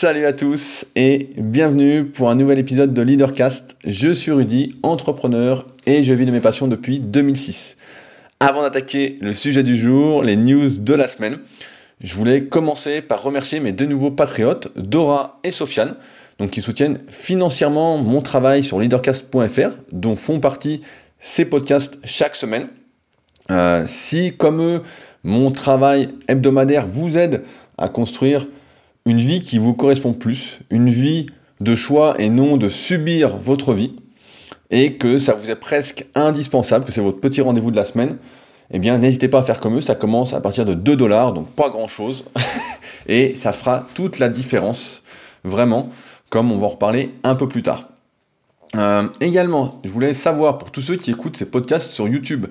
Salut à tous et bienvenue pour un nouvel épisode de Leadercast. Je suis Rudy, entrepreneur et je vis de mes passions depuis 2006. Avant d'attaquer le sujet du jour, les news de la semaine, je voulais commencer par remercier mes deux nouveaux patriotes, Dora et Sofiane, donc qui soutiennent financièrement mon travail sur leadercast.fr, dont font partie ces podcasts chaque semaine. Euh, si, comme eux, mon travail hebdomadaire vous aide à construire une vie qui vous correspond plus, une vie de choix et non de subir votre vie, et que ça vous est presque indispensable, que c'est votre petit rendez-vous de la semaine, eh bien n'hésitez pas à faire comme eux, ça commence à partir de 2 dollars, donc pas grand-chose, et ça fera toute la différence, vraiment, comme on va en reparler un peu plus tard. Euh, également, je voulais savoir pour tous ceux qui écoutent ces podcasts sur YouTube,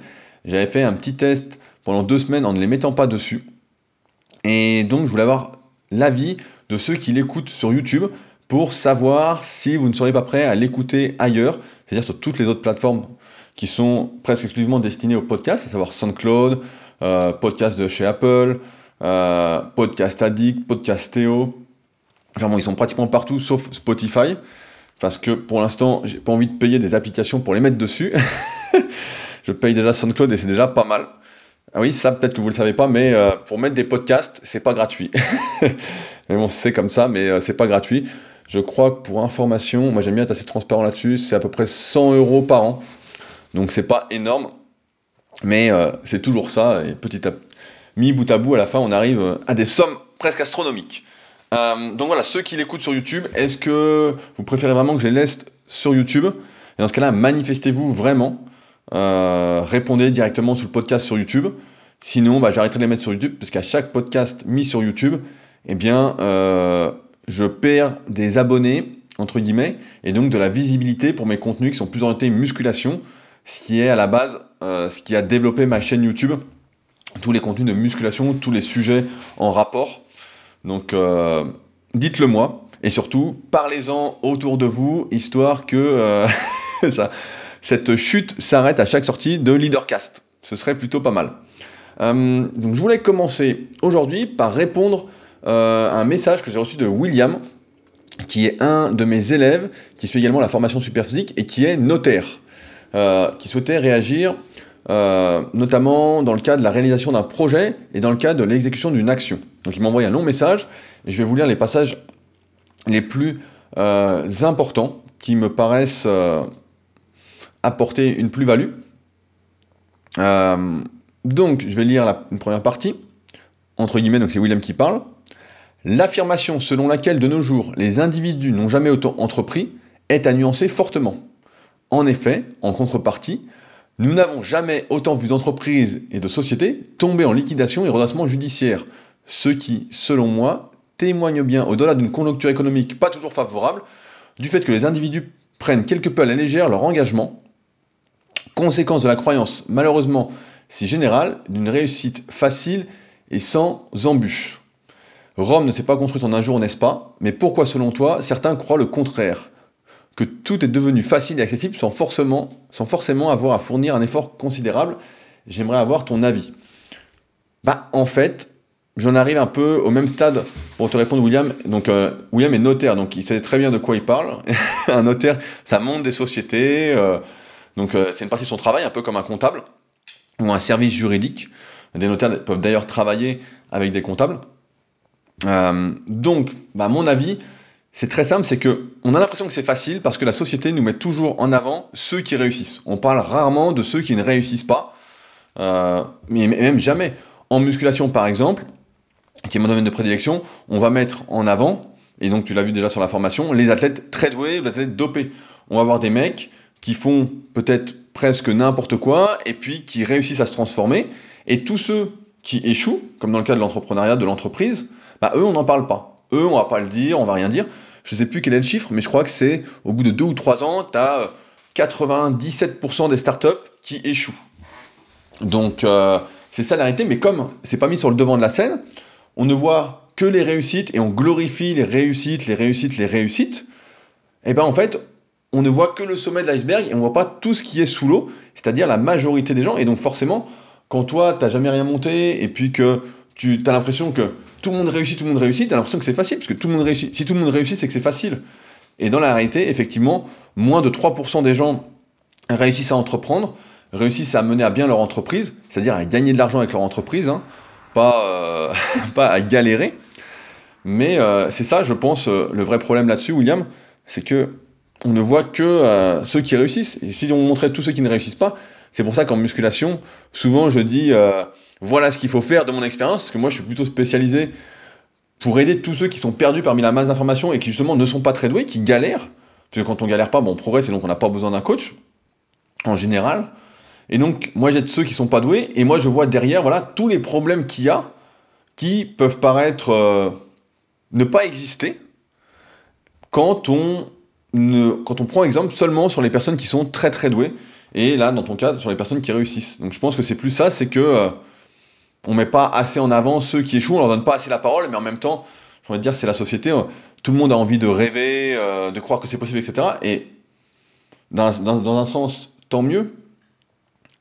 j'avais fait un petit test pendant deux semaines en ne les mettant pas dessus, et donc je voulais avoir l'avis de ceux qui l'écoutent sur YouTube pour savoir si vous ne seriez pas prêt à l'écouter ailleurs, c'est-à-dire sur toutes les autres plateformes qui sont presque exclusivement destinées au podcast, à savoir SoundCloud, euh, podcast de chez Apple, euh, Podcast Addict, Podcast Théo. Enfin bon, ils sont pratiquement partout sauf Spotify, parce que pour l'instant, j'ai pas envie de payer des applications pour les mettre dessus. Je paye déjà SoundCloud et c'est déjà pas mal. Ah oui, ça peut-être que vous ne le savez pas, mais euh, pour mettre des podcasts, c'est pas gratuit. mais bon, c'est comme ça, mais euh, c'est pas gratuit. Je crois que pour information, moi j'aime bien être assez transparent là-dessus, c'est à peu près 100 euros par an. Donc c'est pas énorme, mais euh, c'est toujours ça. Et petit à mis bout à bout, à la fin, on arrive à des sommes presque astronomiques. donc voilà, ceux qui l'écoutent sur YouTube, est-ce que vous préférez vraiment que je les laisse sur YouTube? Et dans ce cas-là, manifestez-vous vraiment. Euh, répondez directement sur le podcast sur YouTube. Sinon, bah, j'arrêterai de les mettre sur YouTube parce qu'à chaque podcast mis sur YouTube, eh bien, euh, je perds des abonnés, entre guillemets, et donc de la visibilité pour mes contenus qui sont plus orientés musculation, ce qui est à la base euh, ce qui a développé ma chaîne YouTube. Tous les contenus de musculation, tous les sujets en rapport. Donc, dites-le moi. Et surtout, parlez-en autour de vous, histoire que ça, cette chute s'arrête à chaque sortie de Leadercast. Ce serait plutôt pas mal. Euh, je voulais commencer aujourd'hui par répondre euh, à un message que j'ai reçu de William, qui est un de mes élèves, qui suit également la formation superphysique et qui est notaire, euh, qui souhaitait réagir notamment dans le cadre de la réalisation d'un projet et dans le cadre de l'exécution d'une action. Donc il m'a envoyé un long message et je vais vous lire les passages les plus importants qui me paraissent apporter une plus-value. Euh, donc, je vais lire la, une première partie. Entre guillemets, donc c'est William qui parle. L'affirmation selon laquelle de nos jours les individus n'ont jamais autant entrepris est à nuancer fortement. En effet, en contrepartie, nous n'avons jamais autant vu d'entreprises et de sociétés tomber en liquidation et redressement judiciaire, ce qui, selon moi, témoigne bien, au-delà d'une conjoncture économique pas toujours favorable, du fait que les individus prennent quelque peu à la légère leur engagement conséquence de la croyance malheureusement si générale d'une réussite facile et sans embûches. Rome ne s'est pas construite en un jour, n'est-ce pas? Mais pourquoi selon toi certains croient le contraire? Que tout est devenu facile et accessible sans forcément, sans forcément avoir à fournir un effort considérable? J'aimerais avoir ton avis. Bah en fait, j'en arrive un peu au même stade pour te répondre William. Donc euh, William est notaire, donc il sait très bien de quoi il parle. un notaire, ça monte des sociétés. Euh, donc euh, c'est une partie de son travail, un peu comme un comptable ou un service juridique. Des notaires peuvent d'ailleurs travailler avec des comptables. Euh, donc, bah, mon avis, c'est très simple, c'est que on a l'impression que c'est facile parce que la société nous met toujours en avant ceux qui réussissent. On parle rarement de ceux qui ne réussissent pas, euh, mais même jamais. En musculation, par exemple, qui est mon domaine de prédilection, on va mettre en avant, et donc tu l'as vu déjà sur la formation, les athlètes très doués, les athlètes dopés. On va avoir des mecs qui font peut-être presque n'importe quoi et puis qui réussissent à se transformer. Et tous ceux qui échouent, comme dans le cas de l'entrepreneuriat, de l'entreprise, bah, eux, on n'en parle pas. Eux, on va pas le dire, on va rien dire. Je sais plus quel est le chiffre, mais je crois que c'est au bout de deux ou trois ans, tu as 97% des startups qui échouent. Donc, euh, c'est ça la réalité, mais comme c'est pas mis sur le devant de la scène, on ne voit que les réussites et on glorifie les réussites, les réussites, les réussites. Et ben en fait, on ne voit que le sommet de l'iceberg et on ne voit pas tout ce qui est sous l'eau, c'est-à-dire la majorité des gens. Et donc forcément, quand toi, tu n'as jamais rien monté et puis que tu as l'impression que tout le monde réussit, tout le monde réussit, tu as l'impression que c'est facile, parce que tout le monde réussit. Si tout le monde réussit, c'est que c'est facile. Et dans la réalité, effectivement, moins de 3% des gens réussissent à entreprendre, réussissent à mener à bien leur entreprise, c'est-à-dire à gagner de l'argent avec leur entreprise, hein, pas, euh, pas à galérer. Mais euh, c'est ça, je pense, euh, le vrai problème là-dessus, William, c'est que on ne voit que ceux qui réussissent. Et si on montrait tous ceux qui ne réussissent pas, c'est pour ça qu'en musculation, souvent je dis voilà ce qu'il faut faire de mon expérience, parce que moi je suis plutôt spécialisé pour aider tous ceux qui sont perdus parmi la masse d'informations et qui justement ne sont pas très doués, qui galèrent. Parce que quand on galère pas, bon, on progresse et donc on n'a pas besoin d'un coach, en général. Et donc, moi, j'aide ceux qui sont pas doués, et moi, je vois derrière, voilà, tous les problèmes qu'il y a, qui peuvent paraître euh, ne pas exister, quand on, quand on prend exemple seulement sur les personnes qui sont très très douées, et là, dans ton cas, sur les personnes qui réussissent. Donc, je pense que c'est plus ça, c'est que euh, on met pas assez en avant ceux qui échouent, on leur donne pas assez la parole, mais en même temps, j'ai envie de dire, c'est la société, euh, tout le monde a envie de rêver, de croire que c'est possible, etc. Et dans, dans un sens, tant mieux,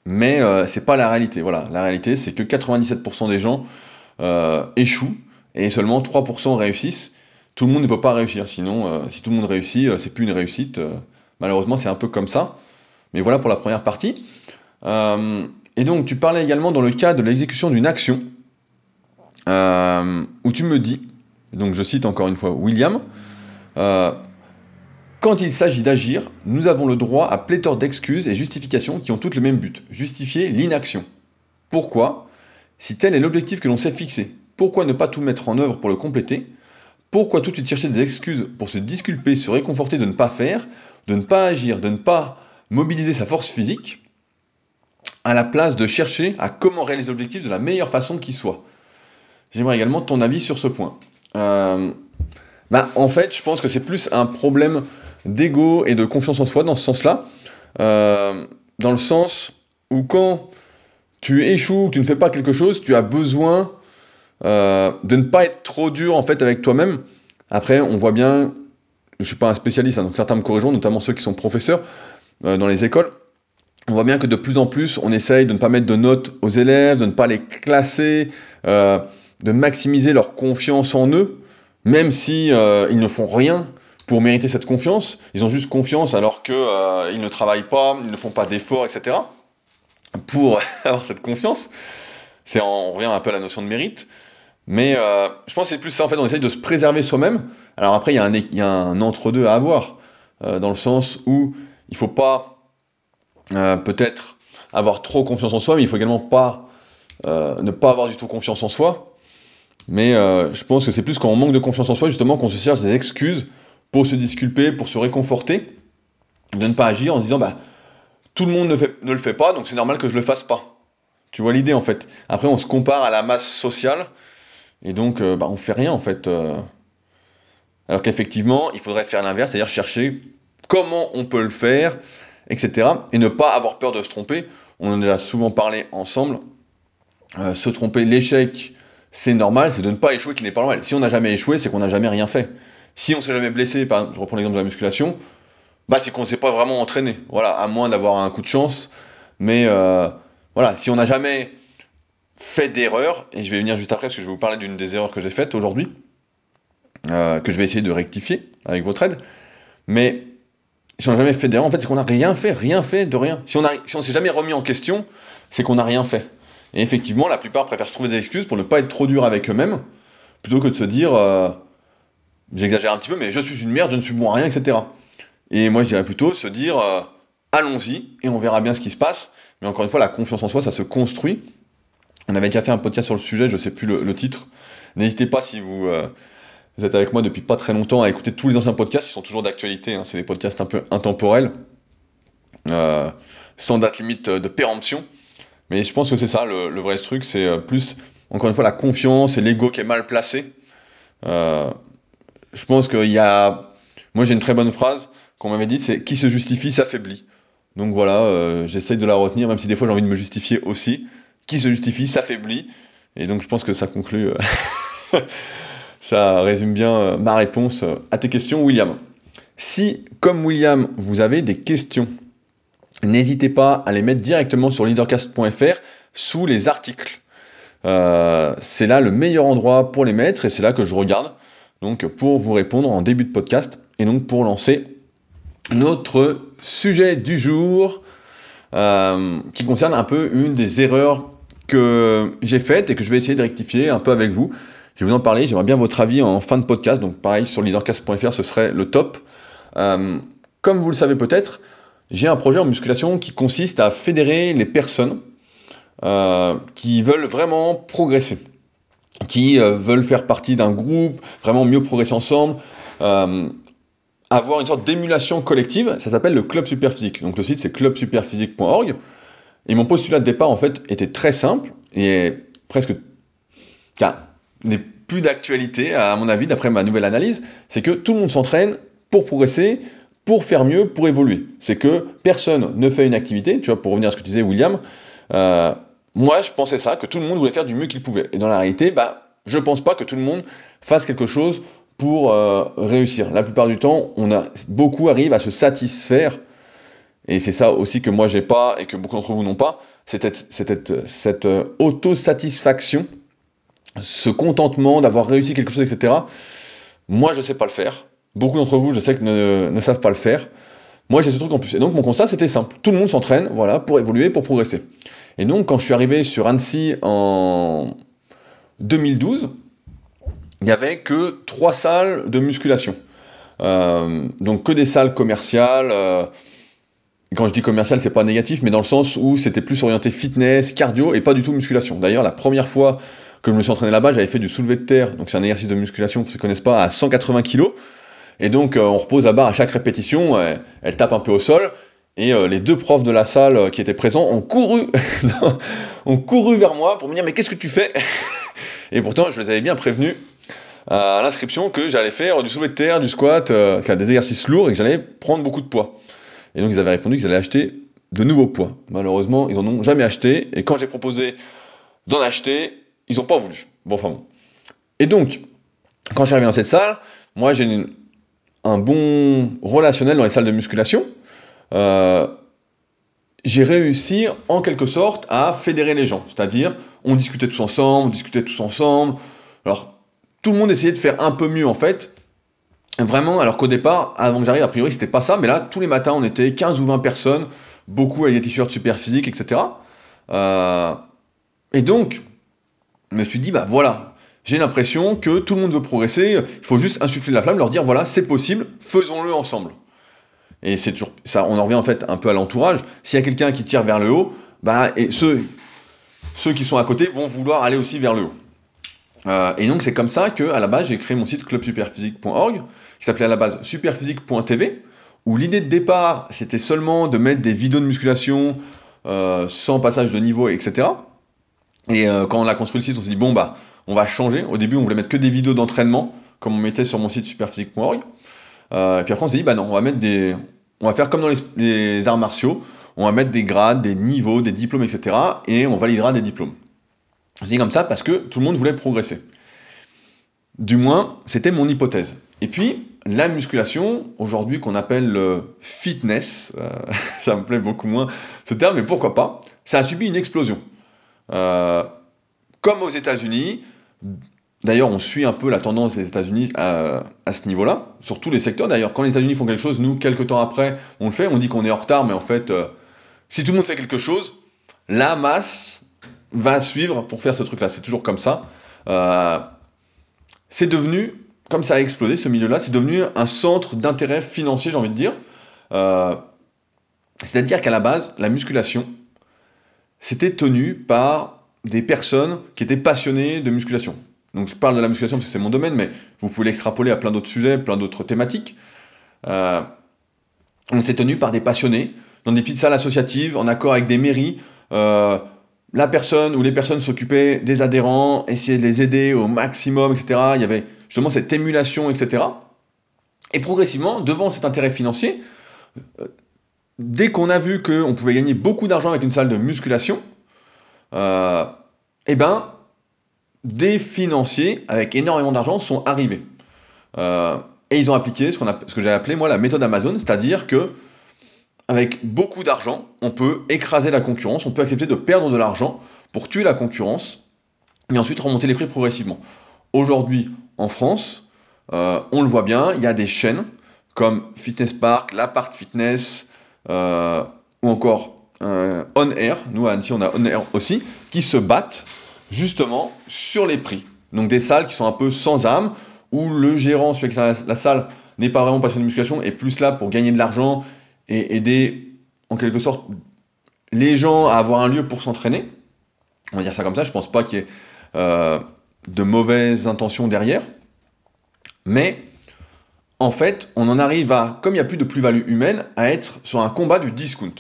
mais euh, c'est pas la réalité. Voilà, la réalité, c'est que 97% des gens euh, échouent et seulement 3% réussissent. Tout le monde ne peut pas réussir, sinon, euh, si tout le monde réussit, c'est plus une réussite. malheureusement, c'est un peu comme ça. Mais voilà pour la première partie. et donc, tu parlais également dans le cas de l'exécution d'une action, où tu me dis, donc je cite encore une fois William, quand il s'agit d'agir, nous avons le droit à pléthore d'excuses et justifications qui ont toutes le même but, justifier l'inaction. Pourquoi? Si tel est l'objectif que l'on s'est fixé, pourquoi ne pas tout mettre en œuvre pour le compléter? Pourquoi tout de suite chercher des excuses pour se disculper, se réconforter de ne pas faire, de ne pas agir, de ne pas mobiliser sa force physique, à la place de chercher à comment réaliser l'objectif de la meilleure façon qui soit J'aimerais également ton avis sur ce point. Euh, bah, en fait, je pense que c'est plus un problème d'ego et de confiance en soi dans ce sens-là. Euh, dans le sens où quand tu échoues, tu ne fais pas quelque chose, tu as besoin euh, de ne pas être trop dur en fait avec toi-même. Après, on voit bien, je suis pas un spécialiste, hein, donc certains me corrigeront, notamment ceux qui sont professeurs euh, dans les écoles. On voit bien que de plus en plus, on essaye de ne pas mettre de notes aux élèves, de ne pas les classer, de maximiser leur confiance en eux, même si ils ne font rien pour mériter cette confiance. Ils ont juste confiance alors qu'ils euh, ne travaillent pas, ils ne font pas d'efforts, etc. pour avoir cette confiance. C'est on revient un peu à la notion de mérite. Mais euh, je pense que c'est plus ça, en fait, on essaye de se préserver soi-même. Alors après, il y a un, entre-deux à avoir, euh, dans le sens où il ne faut pas peut-être avoir trop confiance en soi, mais il faut également pas ne pas avoir du tout confiance en soi. Mais je pense que c'est plus quand on manque de confiance en soi, justement, qu'on se cherche des excuses pour se disculper, pour se réconforter, de ne pas agir en se disant bah tout le monde ne, ne le fait pas, donc c'est normal que je le fasse pas. Tu vois l'idée en fait. Après on se compare à la masse sociale et donc euh, bah, on fait rien en fait. Euh. Alors qu'effectivement il faudrait faire l'inverse, c'est-à-dire chercher comment on peut le faire, etc. Et ne pas avoir peur de se tromper. On en a souvent parlé ensemble. Euh, se tromper, l'échec, c'est normal, c'est de ne pas échouer qui n'est pas normal. Si on n'a jamais échoué, c'est qu'on n'a jamais rien fait. Si on s'est jamais blessé, je reprends l'exemple de la musculation, bah c'est qu'on ne s'est pas vraiment entraîné. Voilà, à moins d'avoir un coup de chance. Mais voilà, si on n'a jamais fait d'erreur, et je vais venir juste après parce que je vais vous parler d'une des erreurs que j'ai faites aujourd'hui, euh, que je vais essayer de rectifier avec votre aide. Mais si on n'a jamais fait d'erreur, en fait, c'est qu'on n'a rien fait, rien fait de rien. Si on ne si s'est jamais remis en question, c'est qu'on n'a rien fait. Et effectivement, la plupart préfèrent se trouver des excuses pour ne pas être trop dur avec eux-mêmes, plutôt que de se dire, euh, J'exagère un petit peu, mais je suis une merde, je ne suis bon à rien, etc. Et moi, je dirais plutôt se dire, euh, allons-y, et on verra bien ce qui se passe. Mais encore une fois, la confiance en soi, ça se construit. On avait déjà fait un podcast sur le sujet, je ne sais plus le, titre. N'hésitez pas si vous, euh, vous, êtes avec moi depuis pas très longtemps à écouter tous les anciens podcasts, ils sont toujours d'actualité. Hein. c'est des podcasts un peu intemporels, euh, sans date limite de péremption. Mais je pense que c'est ça, le, vrai truc, c'est plus, encore une fois, la confiance et l'ego qui est mal placé. Euh, je pense qu'il y a. Moi, j'ai une très bonne phrase qu'on m'avait dit c'est qui se justifie s'affaiblit. Donc voilà, euh, j'essaye de la retenir, même si des fois j'ai envie de me justifier aussi. Qui se justifie s'affaiblit. Et donc je pense que ça conclut. Euh, ça résume bien euh, ma réponse à tes questions, William. Si, comme William, vous avez des questions, n'hésitez pas à les mettre directement sur leadercast.fr sous les articles. euh, c'est là le meilleur endroit pour les mettre et c'est là que je regarde donc pour vous répondre en début de podcast et donc pour lancer notre sujet du jour euh, qui concerne un peu une des erreurs que j'ai faites et que je vais essayer de rectifier un peu avec vous. Je vais vous en parler, j'aimerais bien votre avis en fin de podcast, donc pareil sur leadercast.fr ce serait le top. Euh, comme vous le savez peut-être, j'ai un projet en musculation qui consiste à fédérer les personnes euh, qui veulent vraiment progresser, qui euh, veulent faire partie d'un groupe, vraiment mieux progresser ensemble, avoir une sorte d'émulation collective. Ça s'appelle le club superphysique. Donc le site c'est clubsuperphysique.org. Et mon postulat de départ en fait était très simple et presque n'est plus d'actualité à mon avis d'après ma nouvelle analyse, c'est que tout le monde s'entraîne pour progresser, pour faire mieux, pour évoluer. C'est que personne ne fait une activité, tu vois, pour revenir à ce que tu disais William, euh, moi je pensais ça, que tout le monde voulait faire du mieux qu'il pouvait. Et dans la réalité, bah, je pense pas que tout le monde fasse quelque chose pour euh, réussir. La plupart du temps, on a, beaucoup arrivent à se satisfaire, et c'est ça aussi que moi j'ai pas, et que beaucoup d'entre vous n'ont pas, c'est cette, cette euh, autosatisfaction, ce contentement d'avoir réussi quelque chose, etc. Moi je sais pas le faire. Beaucoup d'entre vous, je sais que ne, savent pas le faire. Moi, j'ai ce truc en plus. Et donc, mon constat, c'était simple. Tout le monde s'entraîne, voilà, pour évoluer, pour progresser. Et donc, quand je suis arrivé sur Annecy en 2012, il n'y avait que trois salles de musculation. Euh, donc, que des salles commerciales. Euh, quand je dis commercial, c'est pas négatif, mais dans le sens où c'était plus orienté fitness, cardio et pas du tout musculation. D'ailleurs, la première fois que je me suis entraîné là-bas, j'avais fait du soulevé de terre, donc c'est un exercice de musculation pour ceux qui connaissent pas, à 180 kg. Et donc, euh, on repose la barre à chaque répétition, elle, tape un peu au sol. Et euh, les deux profs de la salle euh, qui étaient présents ont couru, ont couru vers moi pour me dire Mais qu'est-ce que tu fais? Et pourtant, je les avais bien prévenus à l'inscription que j'allais faire du soulevé de terre, du squat, des exercices lourds et que j'allais prendre beaucoup de poids. Et donc, ils avaient répondu qu'ils allaient acheter de nouveaux poids. Malheureusement, ils n'en ont jamais acheté. Et quand j'ai proposé d'en acheter, ils n'ont pas voulu. Bon, enfin bon. Et donc, quand je suis dans cette salle, moi j'ai un bon relationnel dans les salles de musculation, euh, j'ai réussi en quelque sorte à fédérer les gens. C'est-à-dire, on discutait tous ensemble, on discutait tous ensemble. Alors, tout le monde essayait de faire un peu mieux en fait. Vraiment, alors qu'au départ, avant que j'arrive, a priori, c'était pas ça, mais là, tous les matins, on était 15 ou 20 personnes, beaucoup avec des t-shirts super physiques, etc. Euh, et donc, je me suis dit, bah voilà, j'ai l'impression que tout le monde veut progresser, il faut juste insuffler la flamme, leur dire voilà, c'est possible, faisons-le ensemble. Et c'est toujours ça, on en revient en fait un peu à l'entourage. S'il y a quelqu'un qui tire vers le haut, bah, et ceux, ceux qui sont à côté vont vouloir aller aussi vers le haut. Euh, et donc c'est comme ça que à la base j'ai créé mon site clubsuperphysique.org, qui s'appelait à la base superphysique.tv, où l'idée de départ c'était seulement de mettre des vidéos de musculation euh, sans passage de niveau, etc. Et euh, quand on a construit le site, on s'est dit bon bah on va changer. Au début, on voulait mettre que des vidéos d'entraînement, comme on mettait sur mon site superphysique.org. Et puis après, on s'est dit, bah non, on va mettre des. On va faire comme dans les, arts martiaux, on va mettre des grades, des niveaux, des diplômes, etc. Et on validera des diplômes. Dit comme ça parce que tout le monde voulait progresser. Du moins, c'était mon hypothèse. Et puis, la musculation, aujourd'hui qu'on appelle le fitness, euh, ça me plaît beaucoup moins ce terme, mais pourquoi pas, ça a subi une explosion. Euh, comme aux États-Unis, D'ailleurs, on suit un peu la tendance des États-Unis à, ce niveau-là, sur tous les secteurs. D'ailleurs, quand les États-Unis font quelque chose, nous, quelques temps après, on le fait. On dit qu'on est en retard, mais en fait, euh, si tout le monde fait quelque chose, la masse va suivre pour faire ce truc-là. C'est toujours comme ça. Euh, c'est devenu, comme ça a explosé ce milieu-là, c'est devenu un centre d'intérêt financier, j'ai envie de dire. Euh, c'est-à-dire qu'à la base, la musculation, c'était tenu par des personnes qui étaient passionnées de musculation. Donc je parle de la musculation parce que c'est mon domaine, mais vous pouvez l'extrapoler à plein d'autres sujets, plein d'autres thématiques. Euh, on s'est tenu par des passionnés, dans des petites salles associatives, en accord avec des mairies. La personne ou les personnes s'occupaient des adhérents, essayaient de les aider au maximum, etc. Il y avait justement cette émulation, etc. Et progressivement, devant cet intérêt financier, euh, dès qu'on a vu qu'on pouvait gagner beaucoup d'argent avec une salle de musculation, euh, eh ben, des financiers avec énormément d'argent sont arrivés. Euh, et ils ont appliqué ce, que j'ai appelé moi la méthode Amazon, c'est-à-dire que avec beaucoup d'argent, on peut écraser la concurrence, on peut accepter de perdre de l'argent pour tuer la concurrence et ensuite remonter les prix progressivement. Aujourd'hui, en France, euh, on le voit bien, il y a des chaînes comme Fitness Park, l'Apart Fitness, euh, ou encore euh, On Air, nous à Annecy on a On Air aussi, qui se battent justement sur les prix. Donc des salles qui sont un peu sans âme, où le gérant, celui que la, salle n'est pas vraiment passionné de musculation, est plus là pour gagner de l'argent et aider en quelque sorte les gens à avoir un lieu pour s'entraîner. On va dire ça comme ça, je pense pas qu'il y ait euh, de mauvaises intentions derrière. Mais en fait, on en arrive à, comme il n'y a plus de plus-value humaine, à être sur un combat du discount.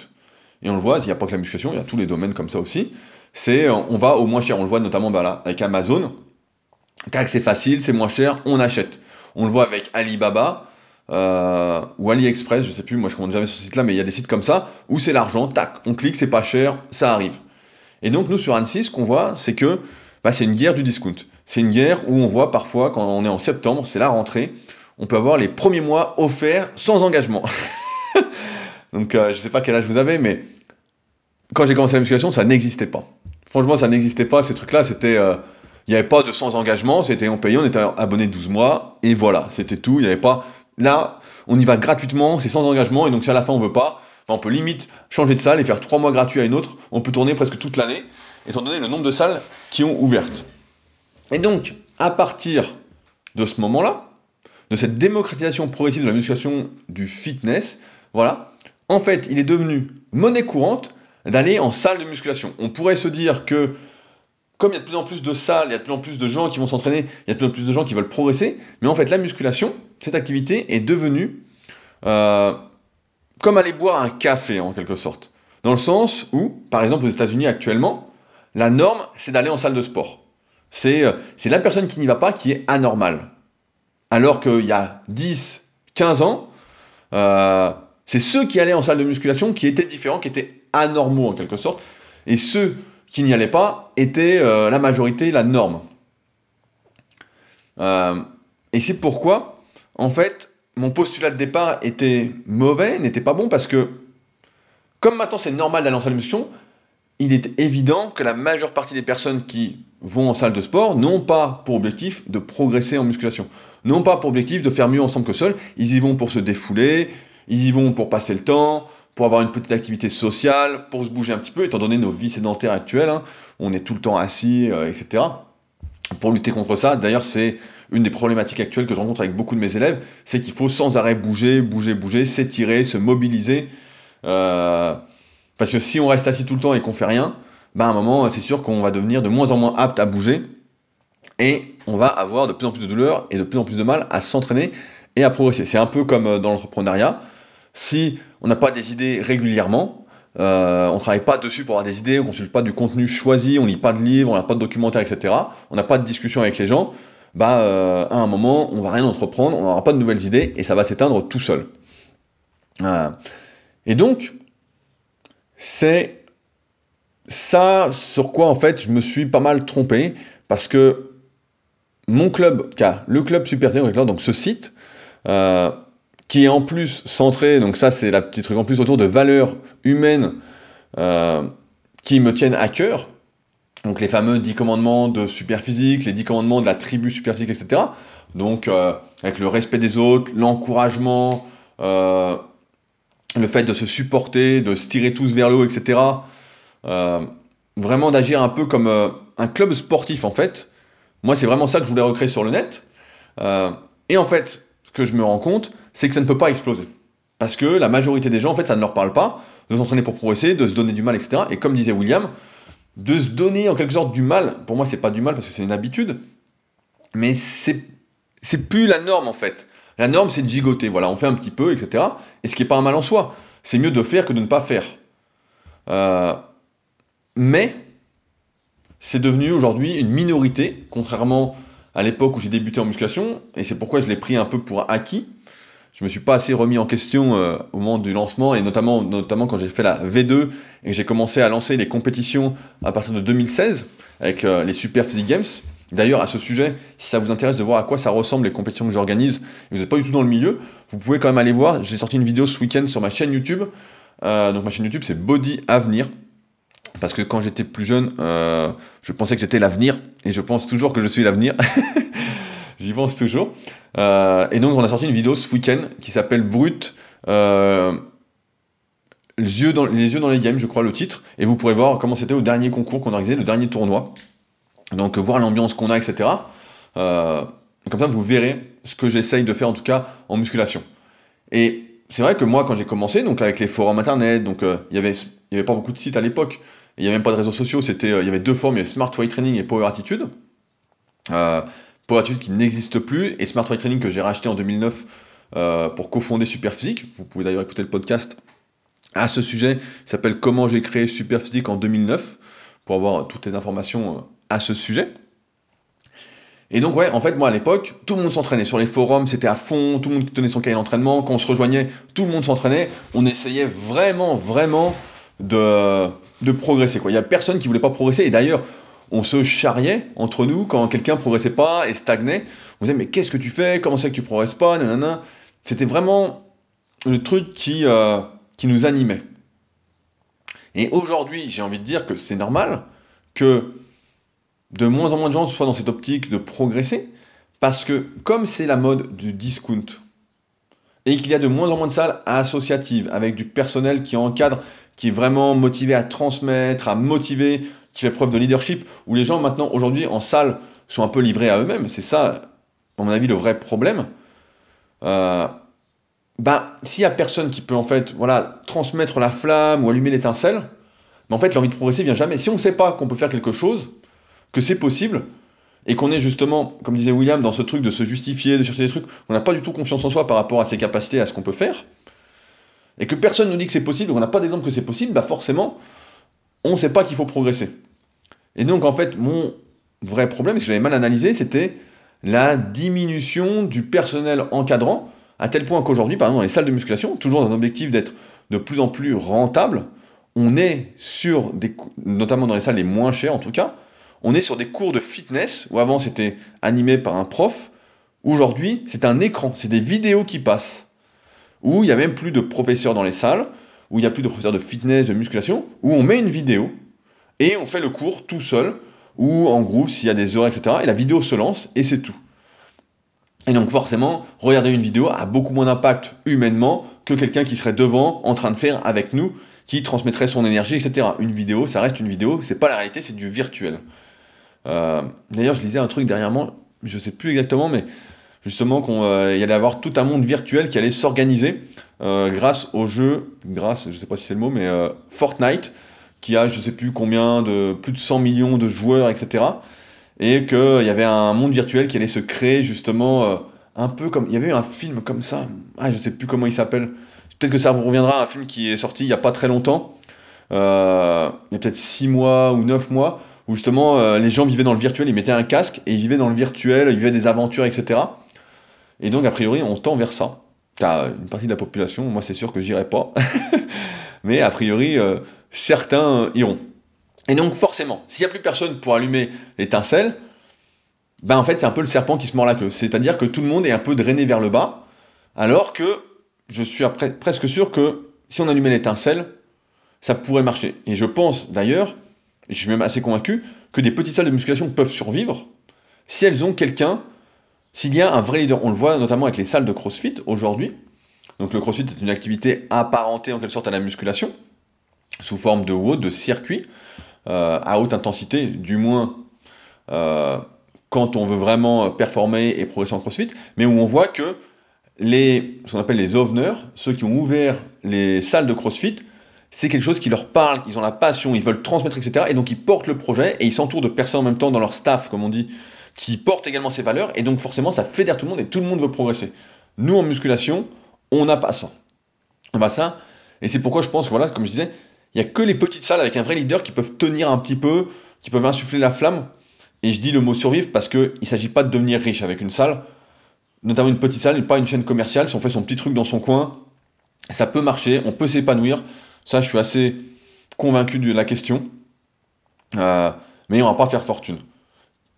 Et on le voit, il n'y a pas que la musculation, il y a tous les domaines comme ça aussi. C'est, on va au moins cher, on le voit notamment bah là, avec Amazon. Car c'est facile, c'est moins cher, on achète. On le voit avec Alibaba euh, ou AliExpress, je sais plus, moi je commande jamais sur ce site-là, mais il y a des sites comme ça où c'est l'argent, tac, on clique, c'est pas cher, ça arrive. Et donc nous sur Annecy, ce qu'on voit, c'est que bah, c'est une guerre du discount. C'est une guerre où on voit parfois, quand on est en septembre, c'est la rentrée, on peut avoir les premiers mois offerts sans engagement. Donc euh, je sais pas quel âge vous avez, mais quand j'ai commencé la musculation, ça n'existait pas. Franchement, ça n'existait pas, ces trucs-là, c'était... Euh, il n'y avait pas de sans engagement, c'était on payait, on était abonné 12 mois, et voilà, c'était tout, il n'y avait pas... Là, on y va gratuitement, c'est sans engagement, et donc si à la fin on veut pas, on peut limite changer de salle et faire 3 mois gratuits à une autre, on peut tourner presque toute l'année, étant donné le nombre de salles qui ont ouvertes. Et donc, à partir de ce moment-là, de cette démocratisation progressive de la musculation, du fitness, voilà, en fait, il est devenu monnaie courante d'aller en salle de musculation. On pourrait se dire que, comme il y a de plus en plus de salles, il y a de plus en plus de gens qui vont s'entraîner, il y a de plus en plus de gens qui veulent progresser, mais en fait, la musculation, cette activité, est devenue euh, comme aller boire un café, en quelque sorte. Dans le sens où, par exemple, aux États-Unis actuellement, la norme, c'est d'aller en salle de sport. C'est euh, la personne qui n'y va pas qui est anormale. Alors qu'il y a 10, 15 ans, euh, c'est ceux qui allaient en salle de musculation qui étaient différents, qui étaient anormaux en quelque sorte. Et ceux qui n'y allaient pas étaient euh, la majorité, la norme. Euh, et c'est pourquoi, en fait, mon postulat de départ était mauvais, n'était pas bon, parce que, comme maintenant c'est normal d'aller en salle de musculation, il est évident que la majeure partie des personnes qui vont en salle de sport n'ont pas pour objectif de progresser en musculation, n'ont pas pour objectif de faire mieux ensemble que seuls, ils y vont pour se défouler, ils y vont pour passer le temps, pour avoir une petite activité sociale, pour se bouger un petit peu, étant donné nos vies sédentaires actuelles, hein. on est tout le temps assis, euh, etc. Pour lutter contre ça, d'ailleurs c'est une des problématiques actuelles que je rencontre avec beaucoup de mes élèves, c'est qu'il faut sans arrêt bouger, bouger, bouger, s'étirer, se mobiliser. Euh, parce que si on reste assis tout le temps et qu'on fait rien, bah à un moment, c'est sûr qu'on va devenir de moins en moins apte à bouger et on va avoir de plus en plus de douleurs et de plus en plus de mal à s'entraîner et à progresser. C'est un peu comme euh, dans l'entrepreneuriat. Si on n'a pas des idées régulièrement, euh, on ne travaille pas dessus pour avoir des idées, on ne consulte pas du contenu choisi, on ne lit pas de livres, on n'a pas de documentaire, etc. On n'a pas de discussion avec les gens, bah, euh, à un moment, on va rien entreprendre, on n'aura pas de nouvelles idées et ça va s'éteindre tout seul. et donc, c'est ça sur quoi en fait je me suis pas mal trompé parce que mon club, le club Super donc ce site, euh, qui est en plus centré, donc ça c'est la petite truc en plus autour de valeurs humaines euh, qui me tiennent à cœur, donc les fameux 10 commandements de Superphysique, les 10 commandements de la tribu Superphysique, etc. Donc euh, avec le respect des autres, l'encouragement, le fait de se supporter, de se tirer tous vers le haut, etc. Euh, vraiment d'agir un peu comme euh, un club sportif en fait. Moi, c'est vraiment ça que je voulais recréer sur le net. Euh, et en fait, que je me rends compte, c'est que ça ne peut pas exploser. Parce que la majorité des gens, en fait, ça ne leur parle pas de s'entraîner pour progresser, de se donner du mal, etc. Et comme disait William, de se donner en quelque sorte du mal, pour moi, c'est pas du mal parce que c'est une habitude, mais c'est, c'est plus la norme en fait. La norme, c'est de gigoter. Voilà, on fait un petit peu, etc. Et ce qui n'est pas un mal en soi. C'est mieux de faire que de ne pas faire. Euh, mais c'est devenu aujourd'hui une minorité, contrairement à l'époque où j'ai débuté en musculation, et c'est pourquoi je l'ai pris un peu pour acquis. Je me suis pas assez remis en question euh, au moment du lancement, et notamment, notamment quand j'ai fait la V2 et que j'ai commencé à lancer les compétitions à partir de 2016 avec euh, les Super Physique Games. D'ailleurs, à ce sujet, si ça vous intéresse de voir à quoi ça ressemble les compétitions que j'organise, et vous n'êtes pas du tout dans le milieu, vous pouvez quand même aller voir. J'ai sorti une vidéo ce week-end sur ma chaîne YouTube. Euh, donc ma chaîne YouTube, c'est Body Avenir. Parce que quand j'étais plus jeune, euh, je pensais que j'étais l'avenir, et je pense toujours que je suis l'avenir. J'y pense toujours. Euh, et donc on a sorti une vidéo ce week-end qui s'appelle Brut. Euh, les, yeux dans, les yeux dans les games, je crois le titre, et vous pourrez voir comment c'était au dernier concours qu'on a organisé, le dernier tournoi. Donc voir l'ambiance qu'on a, etc. comme ça, vous verrez ce que j'essaye de faire en tout cas en musculation. Et c'est vrai que moi, quand j'ai commencé, donc avec les forums internet, donc avait il n'y avait pas beaucoup de sites à l'époque, il n'y avait même pas de réseaux sociaux, c'était, euh, il y avait deux formes, il y avait Smart Weight Training et Power Attitude. Euh, Power Attitude qui n'existe plus, et Smart Weight Training que j'ai racheté en 2009 euh, pour cofonder Superphysique. Vous pouvez d'ailleurs écouter le podcast à ce sujet, il s'appelle Comment j'ai créé Superphysique en 2009, pour avoir toutes les informations à ce sujet. Et donc, ouais, en fait, moi à l'époque, tout le monde s'entraînait. Sur les forums, c'était à fond, tout le monde tenait son cahier d'entraînement. Quand on se rejoignait, tout le monde s'entraînait. On essayait vraiment, vraiment de, de progresser. Il n'y a personne qui voulait pas progresser. Et d'ailleurs, on se charriait entre nous quand quelqu'un progressait pas et stagnait. On disait, mais qu'est-ce que tu fais? Comment c'est que tu progresses pas? C'était vraiment le truc qui, euh, qui nous animait. Et aujourd'hui, j'ai envie de dire que c'est normal que de moins en moins de gens soient dans cette optique de progresser, parce que comme c'est la mode du discount, et qu'il y a de moins en moins de salles associatives, avec du personnel qui encadre qui est vraiment motivé à transmettre, à motiver, qui fait preuve de leadership, où les gens maintenant, aujourd'hui, en salle, sont un peu livrés à eux-mêmes. C'est ça, à mon avis, le vrai problème. Euh, bah, s'il n'y a personne qui peut, en fait, voilà, transmettre la flamme ou allumer l'étincelle, mais en fait, l'envie de progresser vient jamais. Si on ne sait pas qu'on peut faire quelque chose, que c'est possible, et qu'on est justement, comme disait William, dans ce truc de se justifier, de chercher des trucs, on n'a pas du tout confiance en soi par rapport à ses capacités, à ce qu'on peut faire, et que personne nous dit que c'est possible, on n'a pas d'exemple que c'est possible, bah forcément, on ne sait pas qu'il faut progresser. Et donc, en fait, mon vrai problème, si j'avais mal analysé, c'était la diminution du personnel encadrant, à tel point qu'aujourd'hui, par exemple, dans les salles de musculation, toujours dans un objectif d'être de plus en plus rentable, on est sur des, notamment dans les salles les moins chères en tout cas, on est sur des cours de fitness, où avant c'était animé par un prof, aujourd'hui c'est un écran, c'est des vidéos qui passent où il n'y a même plus de professeurs dans les salles, où il n'y a plus de professeurs de fitness, de musculation, où on met une vidéo et on fait le cours tout seul, ou en groupe s'il y a des heures, etc. Et la vidéo se lance et c'est tout. Et donc forcément, regarder une vidéo a beaucoup moins d'impact humainement que quelqu'un qui serait devant en train de faire avec nous, qui transmettrait son énergie, etc. Une vidéo, ça reste une vidéo, c'est pas la réalité, c'est du virtuel. Euh, d'ailleurs, je lisais un truc dernièrement, je sais plus exactement, mais justement qu'il euh, y allait avoir tout un monde virtuel qui allait s'organiser euh, grâce au jeu, grâce, je sais pas si c'est le mot, mais euh, Fortnite, qui a je sais plus combien de plus de 100 millions de joueurs, etc. Et qu'il y avait un monde virtuel qui allait se créer justement un peu comme il y avait eu un film comme ça, ah je sais plus comment il s'appelle. Peut-être que ça vous reviendra, un film qui est sorti il y a pas très longtemps, il y a peut-être 6 mois ou 9 mois, où justement les gens vivaient dans le virtuel, ils mettaient un casque et ils vivaient dans le virtuel, ils vivaient des aventures, etc. Et donc, a priori, on tend vers ça. T'as une partie de la population, moi c'est sûr que j'irai pas, mais a priori, euh, certains iront. Et donc, forcément, s'il n'y a plus personne pour allumer l'étincelle, ben en fait, c'est un peu le serpent qui se mord la queue. C'est-à-dire que tout le monde est un peu drainé vers le bas, alors que je suis presque sûr que si on allumait l'étincelle, ça pourrait marcher. Et je pense d'ailleurs, je suis même assez convaincu, que des petites salles de musculation peuvent survivre si elles ont quelqu'un s'il y a un vrai leader, on le voit notamment avec les salles de CrossFit aujourd'hui. Donc le CrossFit est une activité apparentée en quelque sorte à la musculation, sous forme de haut, de circuit, euh, à haute intensité, du moins euh, quand on veut vraiment performer et progresser en CrossFit, mais où on voit que les, ce qu'on appelle les oveners, ceux qui ont ouvert les salles de CrossFit, c'est quelque chose qui leur parle, ils ont la passion, ils veulent transmettre, etc. Et donc ils portent le projet et ils s'entourent de personnes en même temps dans leur staff, comme on dit, qui porte également ses valeurs, et donc forcément ça fédère tout le monde et tout le monde veut progresser. Nous en musculation, on n'a pas ça. On pas ça, et c'est pourquoi je pense que voilà, comme je disais, il n'y a que les petites salles avec un vrai leader qui peuvent tenir un petit peu, qui peuvent insuffler la flamme. Et je dis le mot survivre parce qu'il ne s'agit pas de devenir riche avec une salle, notamment une petite salle, pas une chaîne commerciale. Si on fait son petit truc dans son coin, ça peut marcher, on peut s'épanouir. Ça, je suis assez convaincu de la question. Euh, mais on va pas faire fortune.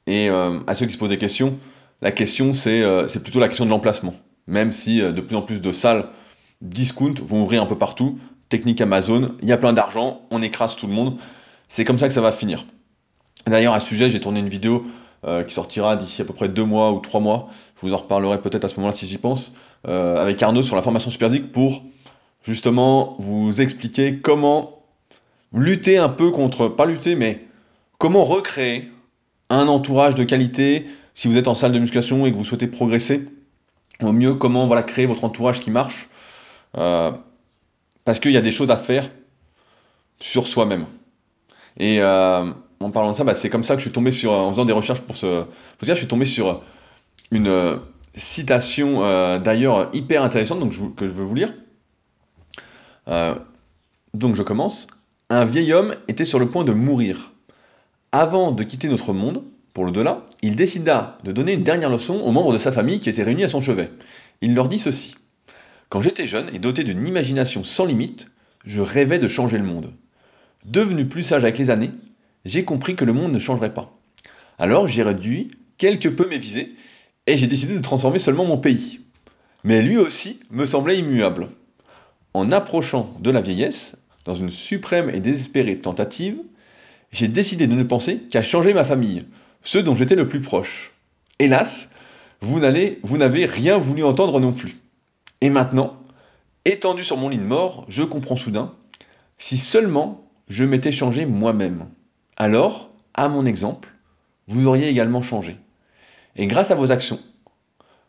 Et euh, à ceux qui se posent des questions, la question euh, c'est plutôt la question de l'emplacement. Même si euh, de plus en plus de salles discount vont ouvrir un peu partout, technique Amazon, il y a plein d'argent, on écrase tout le monde. c'est comme ça que ça va finir. D'ailleurs, à ce sujet, j'ai tourné une vidéo euh, qui sortira d'ici à peu près deux mois ou trois mois. Je vous en reparlerai peut-être à ce moment-là si j'y pense, euh, avec Arnaud sur la formation Superzik pour justement vous expliquer comment lutter un peu contre, pas lutter, mais comment recréer un entourage de qualité si vous êtes en salle de musculation et que vous souhaitez progresser. Au mieux, comment voilà, créer votre entourage qui marche. Euh, parce qu'il y a des choses à faire sur soi-même. Et euh, en parlant de ça, bah, c'est comme ça que je suis tombé sur, en faisant des recherches pour ce je suis tombé sur une euh, citation d'ailleurs hyper intéressante donc que je veux vous lire. Donc je commence. Un vieil homme était sur le point de mourir. Avant de quitter notre monde, pour l'au-delà, il décida de donner une dernière leçon aux membres de sa famille qui étaient réunis à son chevet. Il leur dit ceci. Quand j'étais jeune et doté d'une imagination sans limite, je rêvais de changer le monde. Devenu plus sage avec les années, j'ai compris que le monde ne changerait pas. Alors j'ai réduit quelque peu mes visées et j'ai décidé de transformer seulement mon pays. Mais lui aussi me semblait immuable. En approchant de la vieillesse, dans une suprême et désespérée tentative, j'ai décidé de ne penser qu'à changer ma famille, ceux dont j'étais le plus proche. Hélas, vous n'avez rien voulu entendre non plus. Et maintenant, étendu sur mon lit de mort, je comprends soudain, si seulement je m'étais changé moi-même, alors, à mon exemple, vous auriez également changé. Et grâce à vos actions,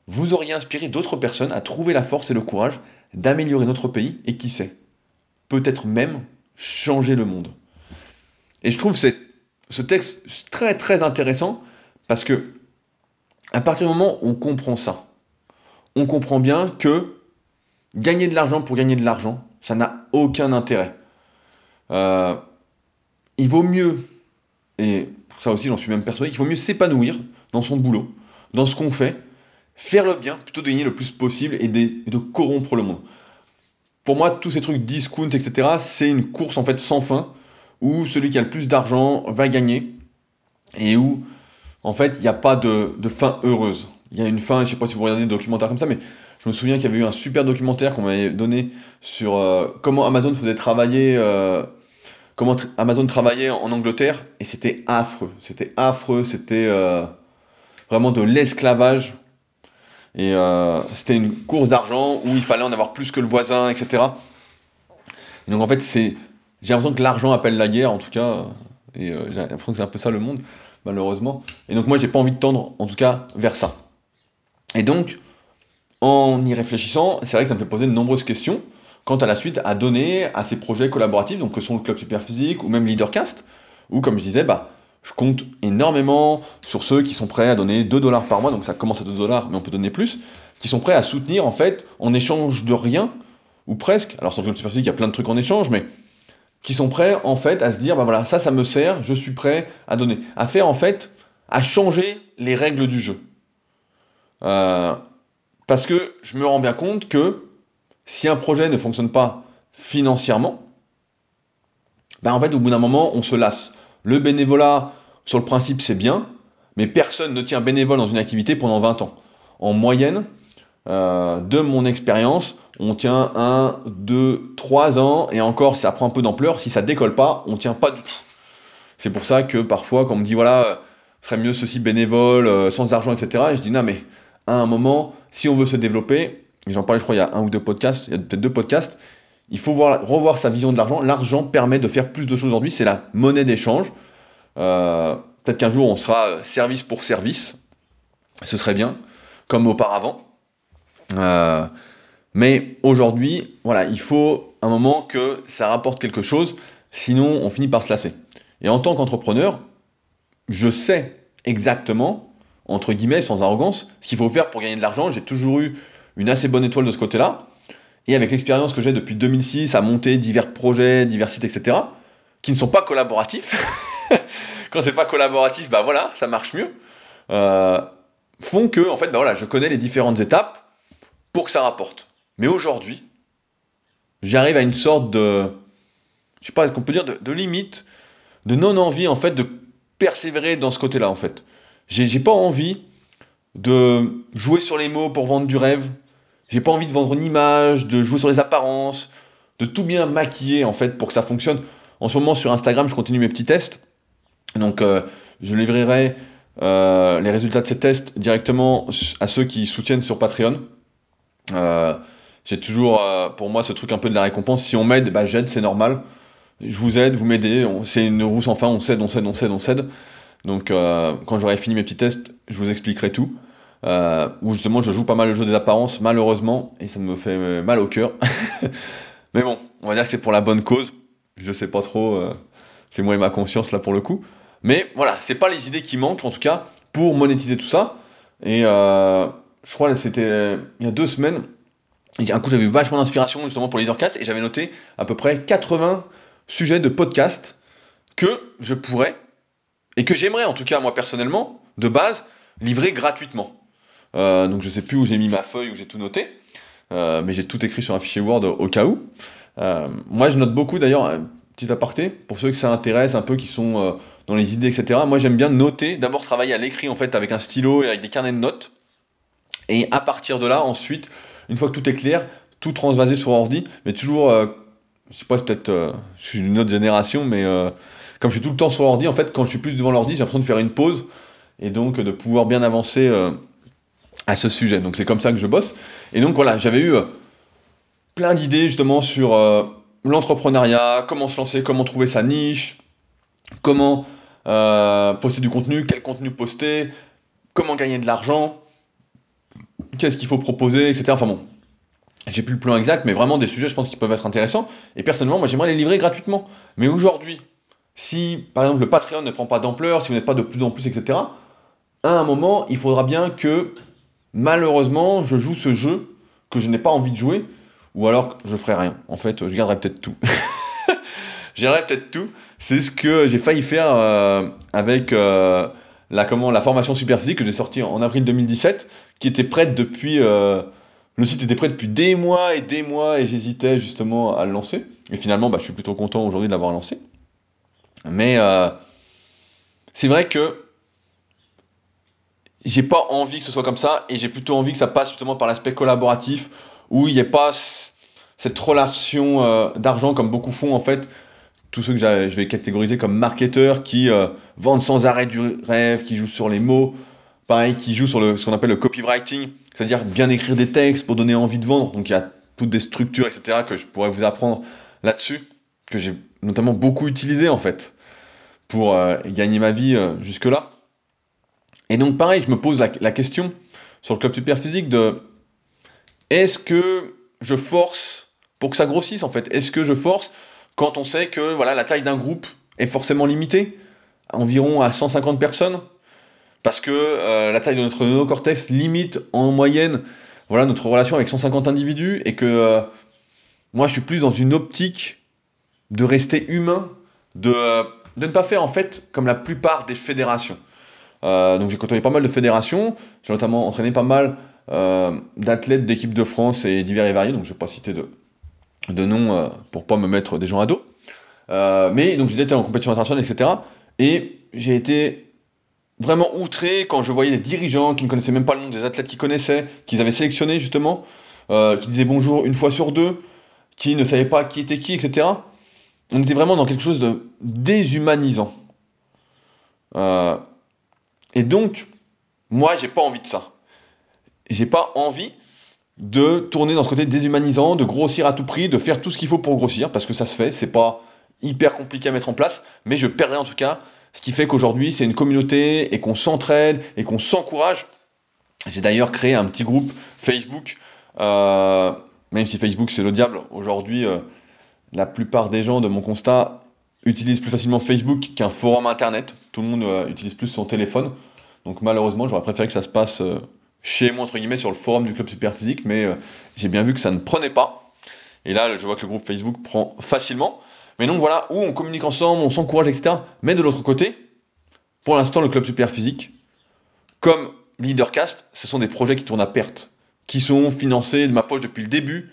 vous auriez inspiré d'autres personnes à trouver la force et le courage d'améliorer notre pays et qui sait, peut-être même changer le monde. Et je trouve ce texte très très intéressant parce que à partir du moment où on comprend ça, on comprend bien que gagner de l'argent pour gagner de l'argent, ça n'a aucun intérêt. Euh, il vaut mieux, et ça aussi j'en suis même persuadé, qu'il vaut mieux s'épanouir dans son boulot, dans ce qu'on fait, faire le bien plutôt de gagner le plus possible et de corrompre le monde. Pour moi, tous ces trucs discount, etc., c'est une course en fait sans fin où celui qui a le plus d'argent va gagner et où en fait il n'y a pas de, fin heureuse. Il y a une fin, je ne sais pas si vous regardez des documentaires comme ça, mais je me souviens qu'il y avait eu un super documentaire qu'on m'avait donné sur euh, comment Amazon faisait travailler, euh, comment Amazon travaillait en Angleterre, et c'était affreux. C'était affreux, c'était euh, vraiment de l'esclavage. Et c'était une course d'argent où il fallait en avoir plus que le voisin, etc. donc en fait, c'est j'ai l'impression que l'argent appelle la guerre, en tout cas, et euh, j'ai l'impression que c'est un peu ça le monde, malheureusement. Et donc moi, j'ai pas envie de tendre, en tout cas, vers ça. Et donc, en y réfléchissant, c'est vrai que ça me fait poser de nombreuses questions quant à la suite à donner à ces projets collaboratifs, donc que sont le Club Superphysique ou même Leadercast, où, comme je disais, bah, je compte énormément sur ceux qui sont prêts à donner 2 dollars par mois, donc ça commence à 2 dollars, mais on peut donner plus, qui sont prêts à soutenir, en fait, en échange de rien, ou presque. Alors le Club Superphysique, il y a plein de trucs en échange, mais qui sont prêts en fait à se dire, bah voilà, ça, ça me sert, je suis prêt à donner, à faire en fait, à changer les règles du jeu. Euh, parce que je me rends bien compte que si un projet ne fonctionne pas financièrement, bah en fait, au bout d'un moment, on se lasse. Le bénévolat, sur le principe, c'est bien, mais personne ne tient bénévole dans une activité pendant 20 ans. En moyenne, euh, de mon expérience, on tient un, deux, trois ans, et encore, ça prend un peu d'ampleur. Si ça décolle pas, on tient pas du tout. C'est pour ça que parfois, quand on me dit, voilà, ce serait mieux ceci bénévole, euh, sans argent, etc., et je dis, non, mais à un moment, si on veut se développer, j'en parlais, je crois, il y a un ou deux podcasts, il y a peut-être deux podcasts, il faut voir, revoir sa vision de l'argent. L'argent permet de faire plus de choses aujourd'hui, c'est la monnaie d'échange. Euh, peut-être qu'un jour, on sera euh, service pour service, ce serait bien, comme auparavant. Euh, mais aujourd'hui, voilà, il faut un moment que ça rapporte quelque chose, sinon on finit par se lasser. Et en tant qu'entrepreneur, je sais exactement, entre guillemets, sans arrogance, ce qu'il faut faire pour gagner de l'argent. J'ai toujours eu une assez bonne étoile de ce côté-là. Et avec l'expérience que j'ai depuis 2006 à monter divers projets, divers sites, etc., qui ne sont pas collaboratifs, quand c'est pas collaboratif, bah voilà, ça marche mieux, euh, font que, en fait, bah voilà, je connais les différentes étapes pour que ça rapporte. Mais aujourd'hui, j'arrive à une sorte de, je sais pas ce qu'on peut dire, de, limite, de non-envie en fait de persévérer dans ce côté-là en fait. J'ai pas envie de jouer sur les mots pour vendre du rêve. J'ai pas envie de vendre une image, de jouer sur les apparences, de tout bien maquiller en fait pour que ça fonctionne. En ce moment, sur Instagram, je continue mes petits tests. Donc, euh, je livrerai euh, les résultats de ces tests directement à ceux qui soutiennent sur Patreon. Euh, j'ai toujours, pour moi, ce truc un peu de la récompense. Si on m'aide, bah, j'aide, c'est normal. Je vous aide, vous m'aidez. C'est une roue sans fin, on s'aide, on s'aide, on s'aide, on s'aide. Donc, quand j'aurai fini mes petits tests, je vous expliquerai tout. Où justement je joue pas mal le jeu des apparences, malheureusement, et ça me fait mal au cœur. Mais bon, on va dire que c'est pour la bonne cause. Je sais pas trop, c'est moi et ma conscience là pour le coup. Mais voilà, c'est pas les idées qui manquent en tout cas pour monétiser tout ça. Et euh, je crois que c'était il y a deux semaines. Un coup, j'avais eu vachement d'inspiration justement pour Leadercast et j'avais noté à peu près 80 sujets de podcast que je pourrais et que j'aimerais en tout cas moi personnellement de base livrer gratuitement. Euh, donc je sais plus où j'ai mis ma feuille, où j'ai tout noté, euh, mais j'ai tout écrit sur un fichier Word au, cas où. Moi je note beaucoup d'ailleurs, petit aparté, pour ceux que ça intéresse un peu, qui sont dans les idées, etc. Moi j'aime bien noter, d'abord travailler à l'écrit en fait avec un stylo et avec des carnets de notes, et à partir de là ensuite, une fois que tout est clair, tout transvaser sur ordi, mais toujours, je sais pas, peut-être, je suis d'une autre génération, mais comme je suis tout le temps sur l'ordi, en fait, quand je suis plus devant l'ordi, j'ai l'impression de faire une pause et donc de pouvoir bien avancer à ce sujet. Donc c'est comme ça que je bosse. Et donc voilà, j'avais eu euh, plein d'idées justement sur euh, l'entrepreneuriat, comment se lancer, comment trouver sa niche, comment euh, poster du contenu, quel contenu poster, comment gagner de l'argent, qu'est-ce qu'il faut proposer, etc. Enfin bon, j'ai plus le plan exact, mais vraiment des sujets, je pense, qui peuvent être intéressants. Et personnellement, moi, j'aimerais les livrer gratuitement. Mais aujourd'hui, si, par exemple, le Patreon ne prend pas d'ampleur, si vous n'êtes pas de plus en plus, etc., à un moment, il faudra bien que malheureusement, je joue ce jeu que je n'ai pas envie de jouer, ou alors je ferai rien. En fait, je garderai peut-être tout. je garderai peut-être tout. C'est ce que j'ai failli faire euh, avec euh, la, comment, la formation Superphysique que j'ai sortie en avril 2017, qui était prête depuis. Euh, le site était prêt depuis des mois et des mois et j'hésitais justement à le lancer. Et finalement, bah, je suis plutôt content aujourd'hui de l'avoir lancé. Mais c'est vrai que j'ai pas envie que ce soit comme ça et j'ai plutôt envie que ça passe justement par l'aspect collaboratif où il n'y ait pas cette relation d'argent comme beaucoup font en fait tous ceux que je vais catégoriser comme marketeurs qui euh, vendent sans arrêt du rêve, qui jouent sur les mots, pareil, qui jouent sur le, ce qu'on appelle le copywriting, c'est-à-dire bien écrire des textes pour donner envie de vendre. Donc il y a toutes des structures, etc., que je pourrais vous apprendre là-dessus, que j'ai notamment beaucoup utilisé en fait pour euh, gagner ma vie jusque-là. Et donc pareil, je me pose la, question sur le club super physique de est-ce que je force pour que ça grossisse en fait? Est-ce que je force quand on sait que voilà la taille d'un groupe est forcément limitée, environ à 150 personnes parce que euh, la taille de notre néocortex limite en moyenne voilà notre relation avec 150 individus et que euh, moi je suis plus dans une optique de rester humain, de, euh, de ne pas faire en fait comme la plupart des fédérations. Donc j'ai côtoyé pas mal de fédérations, j'ai notamment entraîné pas mal d'athlètes d'équipe de France et divers et variés, donc je vais pas citer de, de noms euh, pour pas me mettre des gens à dos. mais donc été en compétition internationale, etc. Et j'ai été vraiment outré quand je voyais des dirigeants qui ne connaissaient même pas le nom des athlètes qu'ils connaissaient, qu'ils avaient sélectionnés justement, qui disaient bonjour une fois sur deux, qui ne savaient pas qui était qui, etc. On était vraiment dans quelque chose de déshumanisant. Euh, et donc, moi, j'ai pas envie de ça. J'ai pas envie de tourner dans ce côté déshumanisant, de grossir à tout prix, de faire tout ce qu'il faut pour grossir, parce que ça se fait, c'est pas hyper compliqué à mettre en place, mais je perdrai en tout cas ce qui fait qu'aujourd'hui c'est une communauté et qu'on s'entraide et qu'on s'encourage. J'ai d'ailleurs créé un petit groupe Facebook, euh, même si Facebook c'est le diable, aujourd'hui euh, la plupart des gens de mon constat utilise plus facilement Facebook qu'un forum internet. Tout le monde euh, utilise plus son téléphone. Donc malheureusement, j'aurais préféré que ça se passe chez moi, entre guillemets, sur le forum du club Superphysique, mais euh, j'ai bien vu que ça ne prenait pas. Et là, je vois que le groupe Facebook prend facilement. Mais donc voilà, où on communique ensemble, on s'encourage, etc. Mais de l'autre côté, pour l'instant, le club Superphysique, comme Leadercast, ce sont des projets qui tournent à perte, qui sont financés de ma poche depuis le début.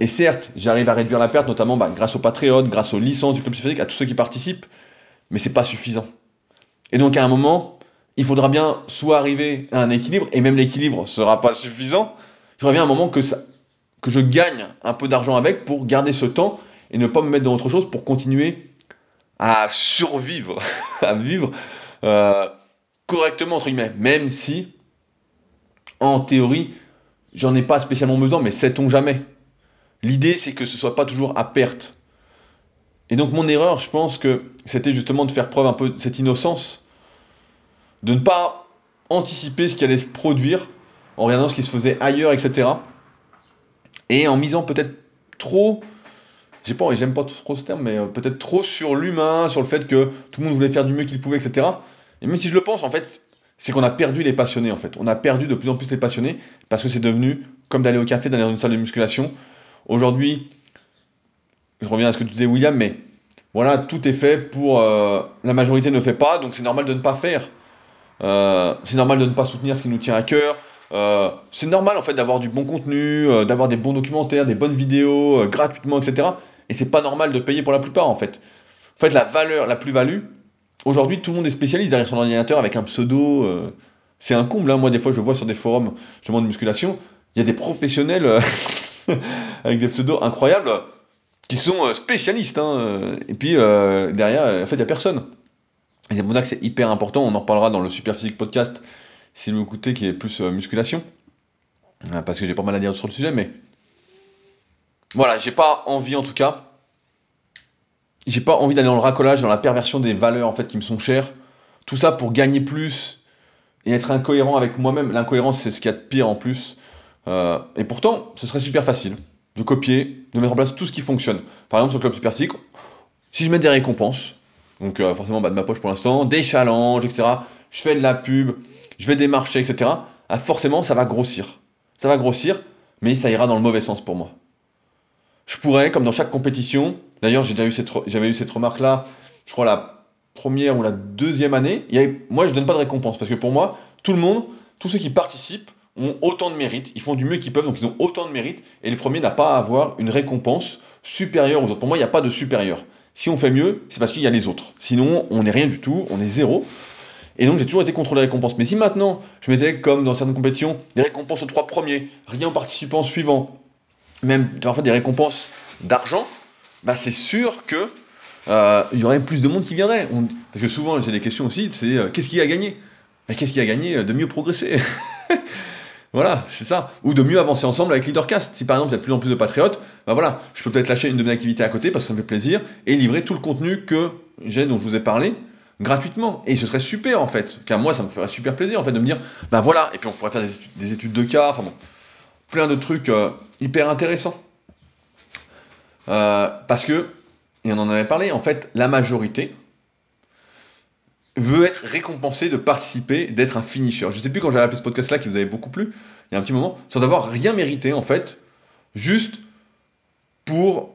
Et certes, j'arrive à réduire la perte, notamment bah, grâce au Patreon, grâce aux licences du club physique, à tous ceux qui participent, mais c'est pas suffisant. Et donc à un moment, il faudra bien soit arriver à un équilibre, et même l'équilibre sera pas suffisant. Il faudra bien un moment que, ça, que je gagne un peu d'argent avec pour garder ce temps et ne pas me mettre dans autre chose pour continuer à survivre, à vivre euh, correctement, entre guillemets, même si, en théorie, j'en ai pas spécialement besoin, mais sait-on jamais L'idée, c'est que ce soit pas toujours à perte. Et donc mon erreur, je pense que c'était justement de faire preuve un peu de cette innocence, de ne pas anticiper ce qui allait se produire en regardant ce qui se faisait ailleurs, etc. Et en misant peut-être trop, j'ai pas, j'aime pas trop ce terme, mais euh, peut-être trop sur l'humain, sur le fait que tout le monde voulait faire du mieux qu'il pouvait, etc. Et même si je le pense, en fait, c'est qu'on a perdu les passionnés, en fait. On a perdu de plus en plus les passionnés parce que c'est devenu comme d'aller au café, d'aller dans une salle de musculation. Aujourd'hui, je reviens à ce que tu disais, William, mais voilà, tout est fait pour. Euh, la majorité ne fait pas, donc c'est normal de ne pas faire. Euh, c'est normal de ne pas soutenir ce qui nous tient à cœur. Euh, c'est normal en fait d'avoir du bon contenu, d'avoir des bons documentaires, des bonnes vidéos gratuitement, etc. Et c'est pas normal de payer pour la plupart en fait. En fait, la valeur, la plus-value, aujourd'hui tout le monde est spécialiste derrière son ordinateur avec un pseudo. c'est un comble. Hein. Moi, des fois, je vois sur des forums justement de musculation, il y a des professionnels avec des pseudos incroyables qui sont euh, spécialistes. Hein, euh, et puis euh, derrière, en fait, il n'y a personne. Et c'est pour ça que c'est hyper important. On en reparlera dans le Super Physique Podcast si vous écoutez, qui est plus musculation. Parce que j'ai pas mal à dire sur le sujet, mais voilà, j'ai pas envie en tout cas. J'ai pas envie d'aller dans le racolage, dans la perversion des valeurs en fait qui me sont chères. Tout ça pour gagner plus et être incohérent avec moi-même. L'incohérence, c'est ce qu'il y a de pire en plus. et pourtant, ce serait super facile de copier, de mettre en place tout ce qui fonctionne. Par exemple, sur le Club Superphysique, si je mets des récompenses, donc euh, forcément bas de ma poche pour l'instant, des challenges, etc., je fais de la pub, je vais démarcher, etc., ah, forcément, ça va grossir. Ça va grossir, mais ça ira dans le mauvais sens pour moi. Je pourrais, comme dans chaque compétition, d'ailleurs, j'ai déjà eu cette, j'avais eu cette remarque-là, je crois la première ou la deuxième année, moi, je donne pas de récompense, parce que pour moi, tout le monde, tous ceux qui participent, ont autant de mérite, ils font du mieux qu'ils peuvent, donc ils ont autant de mérite, et le premier n'a pas à avoir une récompense supérieure aux autres. Pour moi, il n'y a pas de supérieur. Si on fait mieux, c'est parce qu'il y a les autres. Sinon, on n'est rien du tout, on est zéro. Et donc j'ai toujours été contre les récompenses. Mais si maintenant, je mettais, comme dans certaines compétitions, des récompenses aux trois premiers, rien aux participants suivants, même parfois des récompenses d'argent, bah c'est sûr que euh, y aurait plus de monde qui viendrait. Parce que souvent, j'ai des questions aussi, c'est euh, qu'est-ce qui a gagné? Mais qu'est-ce qui a gagné de mieux progresser? Voilà, c'est ça. Ou de mieux avancer ensemble avec Leadercast. Si par exemple il y a de plus en plus de patriotes, ben voilà, je peux peut-être lâcher une de mes activités à côté parce que ça me fait plaisir et livrer tout le contenu que j'ai, dont je vous ai parlé, gratuitement. Et ce serait super en fait, car moi ça me ferait super plaisir en fait de me dire, ben voilà, et puis on pourrait faire des études, de cas, enfin bon, plein de trucs euh, hyper intéressants. Euh, parce que, et on en avait parlé, en fait, la majorité, veut être récompensé de participer, d'être un finisher. Je sais plus quand j'avais appelé ce podcast-là qui vous avait beaucoup plu, il y a un petit moment, sans avoir rien mérité en fait, juste pour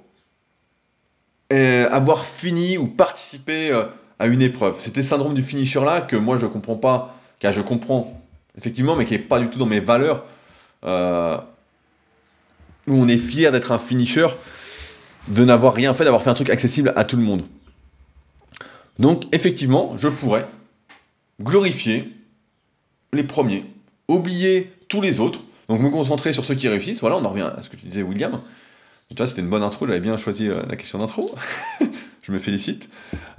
euh, avoir fini ou participé euh, à une épreuve. C'était ce syndrome du finisher là que moi je comprends pas, car je comprends effectivement, mais qui est pas du tout dans mes valeurs. Euh, où on est fier d'être un finisher, de n'avoir rien fait, d'avoir fait un truc accessible à tout le monde. Donc effectivement, je pourrais glorifier les premiers, oublier tous les autres, donc me concentrer sur ceux qui réussissent. Voilà, on en revient à ce que tu disais, William. Tu vois, c'était une bonne intro, j'avais bien choisi euh, la question d'intro. je me félicite.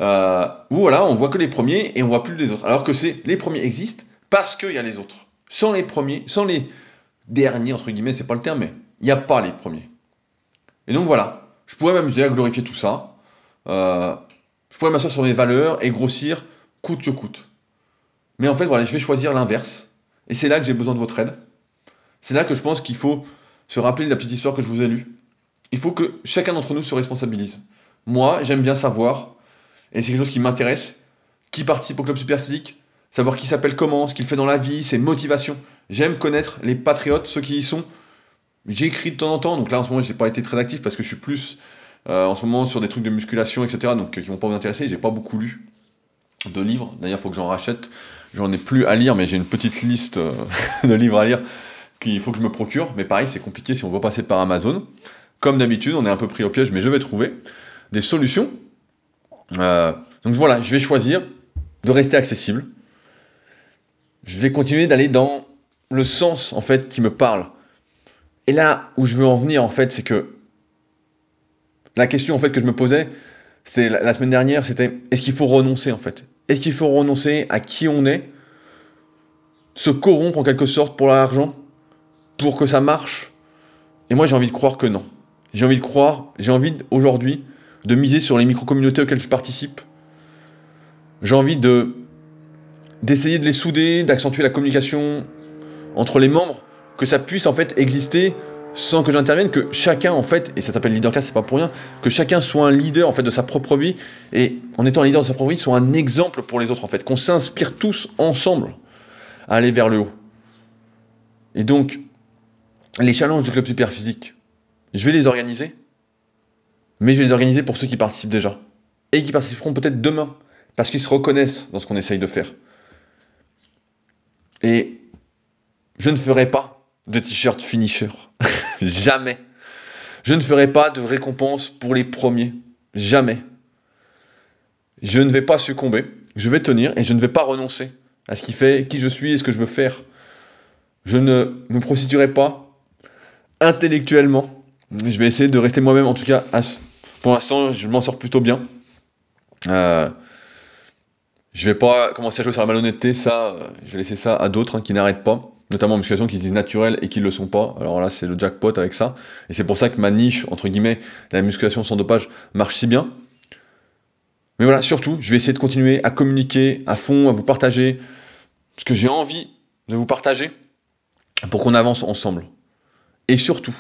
Euh, voilà, on voit que les premiers et on voit plus les autres. Alors que c'est les premiers existent parce qu'il y a les autres. Sans les premiers, sans les derniers, entre guillemets, c'est pas le terme, mais il n'y a pas les premiers. Et donc voilà, je pourrais m'amuser à glorifier tout ça. Euh, je pourrais m'asseoir sur mes valeurs et grossir coûte que coûte. Mais en fait, voilà, je vais choisir l'inverse. Et c'est là que j'ai besoin de votre aide. C'est là que je pense qu'il faut se rappeler de la petite histoire que je vous ai lue. Il faut que chacun d'entre nous se responsabilise. Moi, j'aime bien savoir, et c'est quelque chose qui m'intéresse, qui participe au club super physique, savoir qui s'appelle comment, ce qu'il fait dans la vie, ses motivations. J'aime connaître les patriotes, ceux qui y sont. J'écris de temps en temps, donc là en ce moment, je n'ai pas été très actif parce que je suis plus euh, en ce moment sur des trucs de musculation, etc. Donc euh, qui vont pas vous intéresser. J'ai pas beaucoup lu de livres. D'ailleurs, il faut que j'en rachète. J'en ai plus à lire, mais j'ai une petite liste euh, de livres à lire qu'il faut que je me procure. Mais pareil, c'est compliqué si on veut passer par Amazon. Comme d'habitude, on est un peu pris au piège, mais je vais trouver des solutions. donc voilà, je vais choisir de rester accessible. Je vais continuer d'aller dans le sens en fait qui me parle. Et là où je veux en venir en fait, c'est que la question en fait que je me posais, la, semaine dernière, c'était est-ce qu'il faut renoncer en fait? Est-ce qu'il faut renoncer à qui on est Se corrompre en quelque sorte pour l'argent Pour que ça marche? Et moi j'ai envie de croire que non. J'ai envie de croire, j'ai envie aujourd'hui de miser sur les micro-communautés auxquelles je participe. J'ai envie de d'essayer de les souder, d'accentuer la communication entre les membres, que ça puisse en fait exister sans que j'intervienne, que chacun en fait, et ça s'appelle leadercast, c'est pas pour rien, que chacun soit un leader en fait de sa propre vie, et en étant un leader de sa propre vie, soit un exemple pour les autres en fait, qu'on s'inspire tous ensemble à aller vers le haut. Et donc, les challenges du club super physique, je vais les organiser, mais je vais les organiser pour ceux qui participent déjà, et qui participeront peut-être demain, parce qu'ils se reconnaissent dans ce qu'on essaye de faire. Et je ne ferai pas de t-shirt finisher. Jamais. Je ne ferai pas de récompense pour les premiers. Jamais. Je ne vais pas succomber. Je vais tenir et je ne vais pas renoncer à ce qui fait qui je suis et ce que je veux faire. Je ne me prostituerai pas intellectuellement. Je vais essayer de rester moi-même. En tout cas, pour l'instant, je m'en sors plutôt bien. Euh, je vais pas commencer à jouer sur la malhonnêteté, ça, euh, je vais laisser ça à d'autres hein, qui n'arrêtent pas, notamment en musculation qui se disent naturelles et qui ne le sont pas. Alors là, c'est le jackpot avec ça. Et c'est pour ça que ma niche, entre guillemets, la musculation sans dopage, marche si bien. Mais voilà, surtout, je vais essayer de continuer à communiquer à fond, à vous partager ce que j'ai envie de vous partager pour qu'on avance ensemble. Et surtout,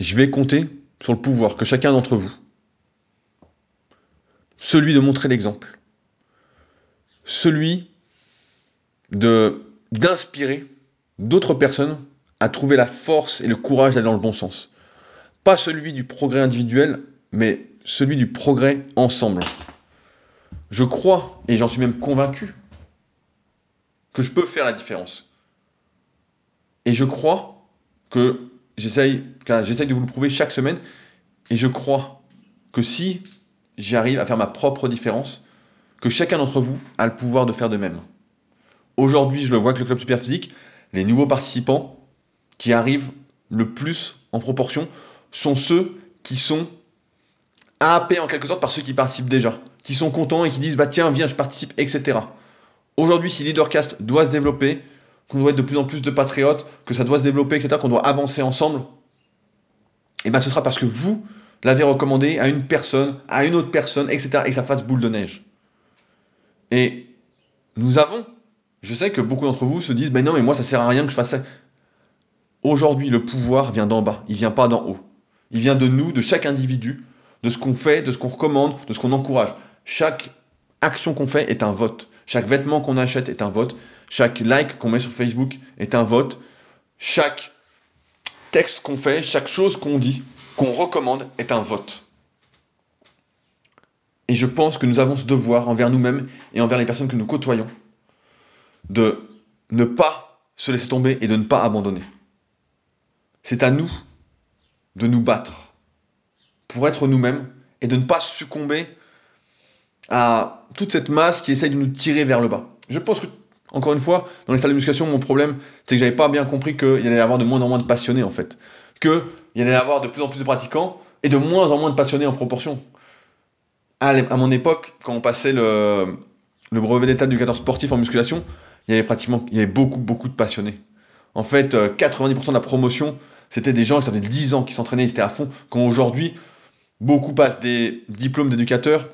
je vais compter sur le pouvoir que chacun d'entre vous, celui de montrer l'exemple, celui de d'inspirer d'autres personnes à trouver la force et le courage d'aller dans le bon sens. Pas celui du progrès individuel, mais celui du progrès ensemble. Je crois, et j'en suis même convaincu, que je peux faire la différence. Et je crois que j'essaye, j'essaye de vous le prouver chaque semaine, et je crois que si j'arrive à faire ma propre différence, que chacun d'entre vous a le pouvoir de faire de même. Aujourd'hui, je le vois que le club super physique, les nouveaux participants qui arrivent le plus en proportion sont ceux qui sont happés en quelque sorte par ceux qui participent déjà, qui sont contents et qui disent bah tiens viens je participe etc. Aujourd'hui, si Leadercast doit se développer, qu'on doit être de plus en plus de patriotes, que ça doit se développer etc, qu'on doit avancer ensemble, et eh ben ce sera parce que vous l'avez recommandé à une personne, à une autre personne etc et que ça fasse boule de neige. Et nous avons, je sais que beaucoup d'entre vous se disent, ben non, mais moi, ça sert à rien que je fasse ça. Aujourd'hui, le pouvoir vient d'en bas, il vient pas d'en haut. Il vient de nous, de chaque individu, de ce qu'on fait, de ce qu'on recommande, de ce qu'on encourage. Chaque action qu'on fait est un vote. Chaque vêtement qu'on achète est un vote. Chaque like qu'on met sur Facebook est un vote. Chaque texte qu'on fait, chaque chose qu'on dit, qu'on recommande est un vote. Et je pense que nous avons ce devoir envers nous-mêmes et envers les personnes que nous côtoyons de ne pas se laisser tomber et de ne pas abandonner. C'est à nous de nous battre pour être nous-mêmes et de ne pas succomber à toute cette masse qui essaye de nous tirer vers le bas. Je pense que, encore une fois, dans les salles de musculation, mon problème, c'est que j'avais pas bien compris qu'il y allait y avoir de moins en moins de passionnés, en fait. Qu'il y allait y avoir de plus en plus de pratiquants et de moins en moins de passionnés en proportion à, mon époque, quand on passait le, brevet d'état d'éducateur sportif en musculation, il y avait pratiquement, y avait beaucoup, beaucoup de passionnés. En fait, 90% euh, de la promotion, c'était des gens qui avaient 10 ans, qui s'entraînaient, ils étaient à fond. Quand aujourd'hui, beaucoup passent des diplômes d'éducateurs,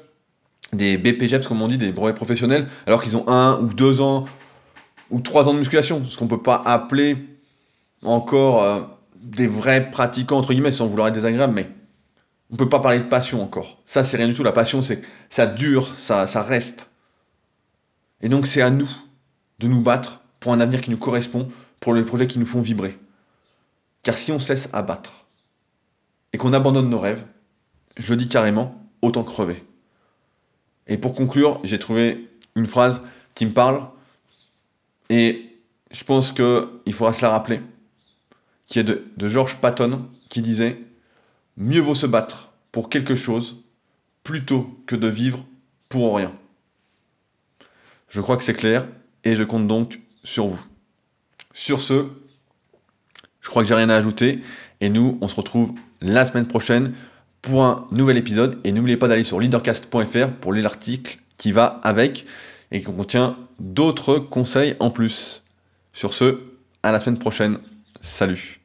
des BPGEPS, comme on dit, des brevets professionnels, alors qu'ils ont un ou deux ans ou trois ans de musculation, ce qu'on peut pas appeler encore euh, des vrais pratiquants, entre guillemets, sans vouloir être désagréable, mais on peut pas parler de passion encore. Ça, c'est rien du tout. La passion, c'est ça dure, ça, ça reste. Et donc, c'est à nous de nous battre pour un avenir qui nous correspond, pour les projets qui nous font vibrer. Car si on se laisse abattre et qu'on abandonne nos rêves, je le dis carrément, autant crever. Et pour conclure, j'ai trouvé une phrase qui me parle et je pense qu'il faudra se la rappeler, qui est de, de George Patton, qui disait mieux vaut se battre pour quelque chose plutôt que de vivre pour rien. Je crois que c'est clair et je compte donc sur vous. Sur ce, je crois que j'ai rien à ajouter et nous, on se retrouve la semaine prochaine pour un nouvel épisode. Et n'oubliez pas d'aller sur leadercast.fr pour lire l'article qui va avec et qui contient d'autres conseils en plus. Sur ce, à la semaine prochaine. Salut